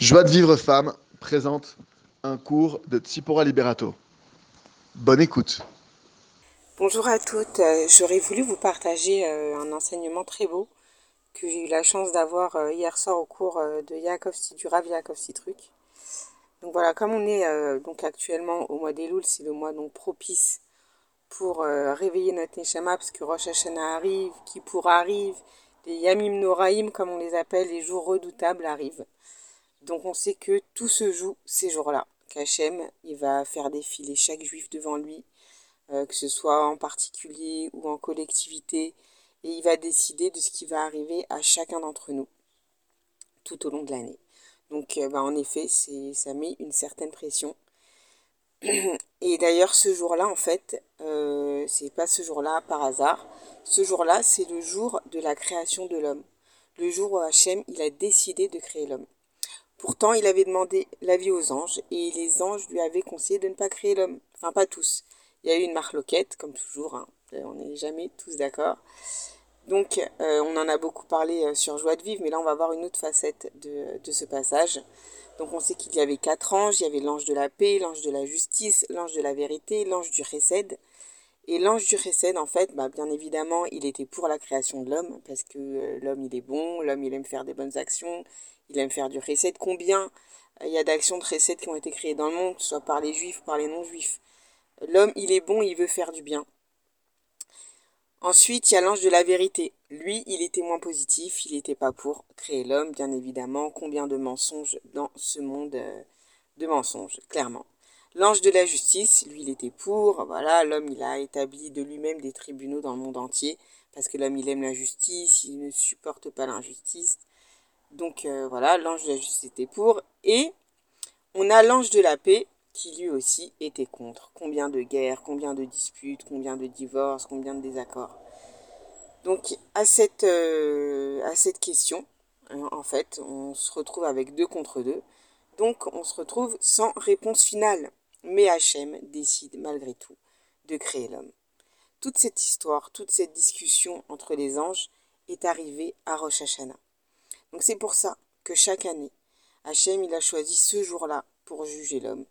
Joie de vivre femme présente un cours de Tsipora Liberato. Bonne écoute. Bonjour à toutes, euh, j'aurais voulu vous partager euh, un enseignement très beau que j'ai eu la chance d'avoir euh, hier soir au cours de Yaakov du Rav Yaakov Citruk. Donc voilà, comme on est donc actuellement au mois d'Elul, c'est le mois donc propice pour réveiller notre Neshama parce que Rosh Hashanah arrive, Kippour arrive, les Yamim Noraim comme on les appelle, les jours redoutables arrivent. Donc on sait que tout se joue ces jours-là. Qu'Hachem, il va faire défiler chaque juif devant lui, euh, que ce soit en particulier ou en collectivité, et il va décider de ce qui va arriver à chacun d'entre nous tout au long de l'année. Donc euh, bah, en effet, c'est, ça met une certaine pression. Et d'ailleurs, ce jour-là, en fait, euh, c'est pas ce jour-là par hasard. Ce jour-là, c'est le jour de la création de l'homme. Le jour où Hachem, il a décidé de créer l'homme. Pourtant, il avait demandé l'avis aux anges et les anges lui avaient conseillé de ne pas créer l'homme. Enfin, pas tous. Il y a eu une marloquette, comme toujours. Hein. Euh, on n'est jamais tous d'accord. Donc, euh, on en a beaucoup parlé euh, sur Joie de vivre, mais là, on va voir une autre facette de, ce passage. Donc, on sait qu'il y avait quatre anges. Il y avait l'ange de la paix, l'ange de la justice, l'ange de la vérité, l'ange du récède. Et l'ange du récède, en fait, bah, bien évidemment, il était pour la création de l'homme, parce que l'homme, il est bon, l'homme, il aime faire des bonnes actions, il aime faire du recette. Combien euh, il y a d'actions de recettes qui ont été créées dans le monde, soit par les juifs par les non-juifs. L'homme, il est bon, il veut faire du bien. Ensuite, il y a l'ange de la vérité. Lui, il était moins positif, il n'était pas pour créer l'homme, bien évidemment. Combien de mensonges dans ce monde euh, de mensonges, clairement. L'ange de la justice, lui, il était pour. Voilà, l'homme, il a établi de lui-même des tribunaux dans le monde entier, parce que l'homme, il aime la justice, il ne supporte pas l'injustice. Donc euh, voilà, l'ange de la justice était pour. Et on a l'ange de la paix qui lui aussi était contre. Combien de guerres, combien de disputes, combien de divorces, combien de désaccords. Donc à cette, euh, à cette question, hein, en fait, on se retrouve avec deux contre deux. Donc on se retrouve sans réponse finale. Mais Hachem décide malgré tout de créer l'homme. Toute cette histoire, toute cette discussion entre les anges est arrivée à Rosh Hashanah. Donc c'est pour ça que chaque année, Hachem il a choisi ce jour-là pour juger l'homme,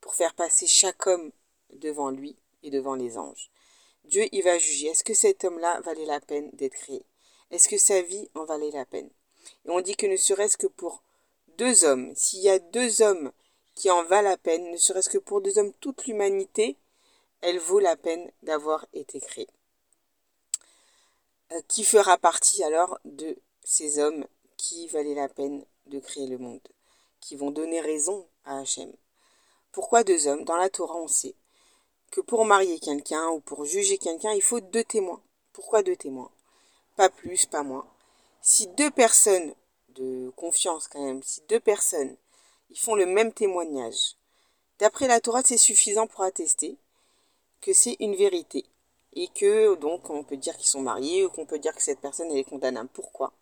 pour faire passer chaque homme devant lui et devant les anges. Dieu il va juger, est-ce que cet homme-là valait la peine d'être créé? Est-ce que sa vie en valait la peine? Et on dit que ne serait-ce que pour deux hommes, s'il y a deux hommes qui en valent la peine, ne serait-ce que pour deux hommes, toute l'humanité, elle vaut la peine d'avoir été créée. Euh, qui fera partie alors de ces hommes qui valait la peine de créer le monde, qui vont donner raison à Hachem. Pourquoi deux hommes? Dans la Torah, on sait que pour marier quelqu'un ou pour juger quelqu'un, il faut deux témoins. Pourquoi deux témoins? Pas plus, pas moins. Si deux personnes de confiance quand même, si deux personnes ils font le même témoignage, d'après la Torah, c'est suffisant pour attester que c'est une vérité et que donc on peut dire qu'ils sont mariés ou qu'on peut dire que cette personne est condamnable. Pourquoi?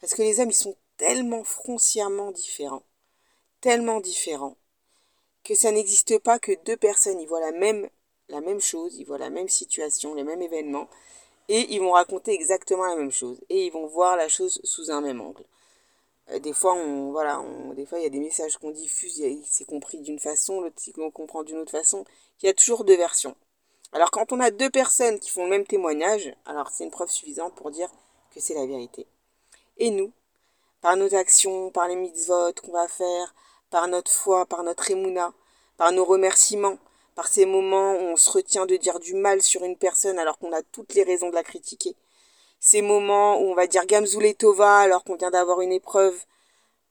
Parce que les hommes, ils sont tellement foncièrement différents, tellement différents, que ça n'existe pas que deux personnes, ils voient la même, même chose, ils voient la même situation, les mêmes événements, et ils vont raconter exactement la même chose, et ils vont voir la chose sous un même angle. Euh, des fois, on, voilà, des fois, il y a des messages qu'on diffuse, c'est compris d'une façon, l'autre, on comprend d'une autre façon. Il y a toujours deux versions. Alors, quand on a deux personnes qui font le même témoignage, alors c'est une preuve suffisante pour dire que c'est la vérité. Et nous, par nos actions, par les mitzvot qu'on va faire, par notre foi, par notre émouna, par nos remerciements, par ces moments où on se retient de dire du mal sur une personne alors qu'on a toutes les raisons de la critiquer. Ces moments où on va dire Gamzoul Tova alors qu'on vient d'avoir une épreuve,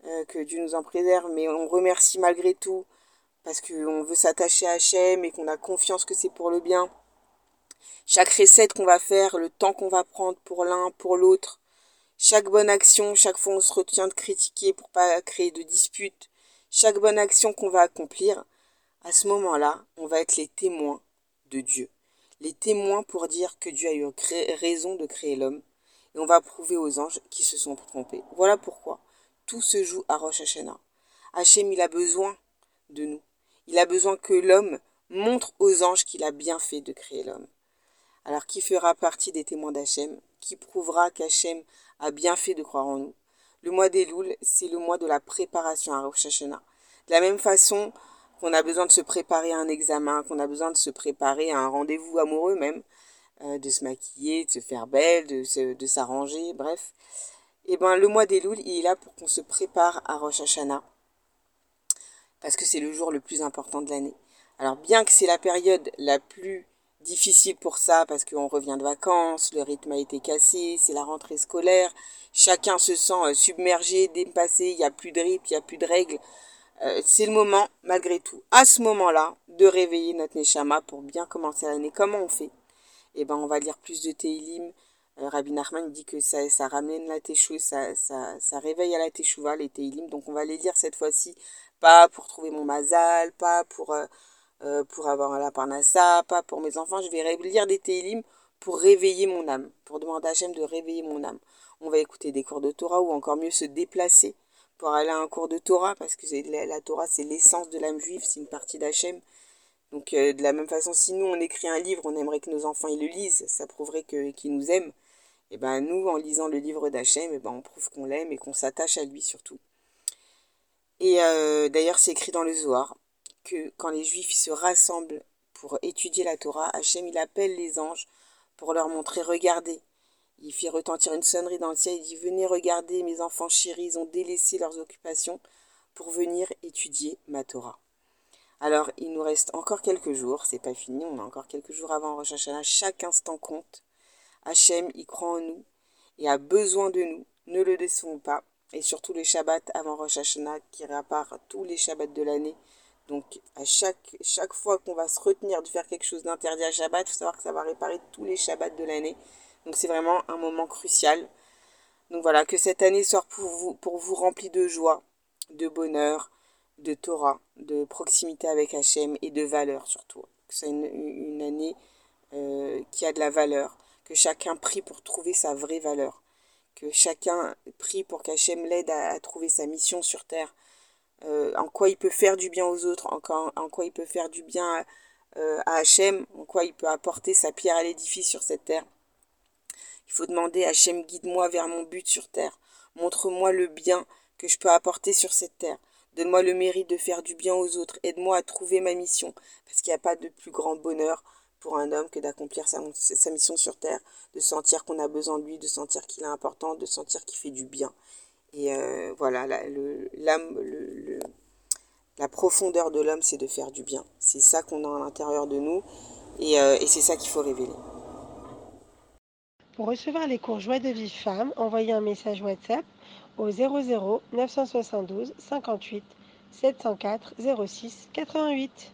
euh, que Dieu nous en préserve, mais on remercie malgré tout parce qu'on veut s'attacher à Hachem et qu'on a confiance que c'est pour le bien. Chaque recette qu'on va faire, le temps qu'on va prendre pour l'un, pour l'autre, chaque bonne action, chaque fois on se retient de critiquer pour pas créer de disputes, chaque bonne action qu'on va accomplir, à ce moment-là, on va être les témoins de Dieu. Les témoins pour dire que Dieu a eu raison de créer l'homme. Et on va prouver aux anges qui se sont trompés. Voilà pourquoi tout se joue à Rosh Hashanah. Hachem, il a besoin de nous. Il a besoin que l'homme montre aux anges qu'il a bien fait de créer l'homme. Alors qui fera partie des témoins d'Hachem? Qui prouvera qu'Hachem a bien fait de croire en nous le mois des Louls, c'est le mois de la préparation à Rosh Hashanah. De la même façon qu'on a besoin de se préparer à un examen, qu'on a besoin de se préparer à un rendez-vous amoureux même, euh, de se maquiller, de se faire belle, de, s'arranger, bref. Et eh ben le mois des Louls, il est là pour qu'on se prépare à Rosh Hashanah. Parce que c'est le jour le plus important de l'année. Alors bien que c'est la période la plus difficile pour ça, parce qu'on revient de vacances, le rythme a été cassé, c'est la rentrée scolaire, chacun se sent euh, submergé, dépassé, il n'y a plus de rythme, il n'y a plus de règles. Euh, c'est le moment, malgré tout, à ce moment-là, de réveiller notre Neshama pour bien commencer l'année. Comment on fait? Eh ben, on va lire plus de Teilim. Euh, Rabbi Nachman dit que ça, ça ramène la Teshuvah, ça, ça, ça, réveille à la Teshuvah, les Teilim. Donc on va les lire cette fois-ci, pas pour trouver mon mazal, pas pour, euh, euh, pour avoir la parnassa, pas pour mes enfants. Je vais lire des Teilim pour réveiller mon âme, pour demander à Hachem de réveiller mon âme. On va écouter des cours de Torah ou encore mieux se déplacer pour aller à un cours de Torah parce que la, la Torah c'est l'essence de l'âme juive, c'est une partie d'Hachem. Donc euh, de la même façon, si nous on écrit un livre, on aimerait que nos enfants ils le lisent, ça prouverait qu'ils nous aiment. Et ben nous, en lisant le livre d'Hachem, et ben on prouve qu'on l'aime et qu'on s'attache à lui surtout. Et euh, d'ailleurs, c'est écrit dans le Zohar quand les Juifs se rassemblent pour étudier la Torah, Hachem il appelle les anges pour leur montrer, regardez. Il fit retentir une sonnerie dans le ciel, il dit venez regarder, mes enfants chéris, ils ont délaissé leurs occupations pour venir étudier ma Torah. Alors, il nous reste encore quelques jours, c'est pas fini, on a encore quelques jours avant Rosh Hashanah, chaque instant compte. Hachem, il croit en nous et a besoin de nous, ne le décevons pas. Et surtout les Shabbats avant Rosh Hashanah qui répare tous les Shabbats de l'année. Donc, à chaque, chaque fois qu'on va se retenir de faire quelque chose d'interdit à Shabbat, il faut savoir que ça va réparer tous les Shabbats de l'année. Donc, c'est vraiment un moment crucial. Donc voilà, que cette année soit pour vous, pour vous remplie de joie, de bonheur, de Torah, de proximité avec Hachem et de valeur surtout. Que c'est une, année euh, qui a de la valeur, que chacun prie pour trouver sa vraie valeur, que chacun prie pour qu'Hachem l'aide à, trouver sa mission sur terre, euh, en quoi il peut faire du bien aux autres, en quoi, il peut faire du bien euh, à Hachem, en quoi il peut apporter sa pierre à l'édifice sur cette terre. Il faut demander Hachem, guide-moi vers mon but sur terre, montre-moi le bien que je peux apporter sur cette terre. Donne-moi le mérite de faire du bien aux autres. Aide-moi à trouver ma mission. Parce qu'il n'y a pas de plus grand bonheur pour un homme que d'accomplir sa, mission sur Terre, de sentir qu'on a besoin de lui, de sentir qu'il est important, de sentir qu'il fait du bien. Et euh, voilà, la, l'âme, la profondeur de l'homme, c'est de faire du bien. C'est ça qu'on a à l'intérieur de nous et, euh, et c'est ça qu'il faut révéler. Pour recevoir les cours Joie de vie femme, envoyez un message WhatsApp au 00 972 58 704 06 88.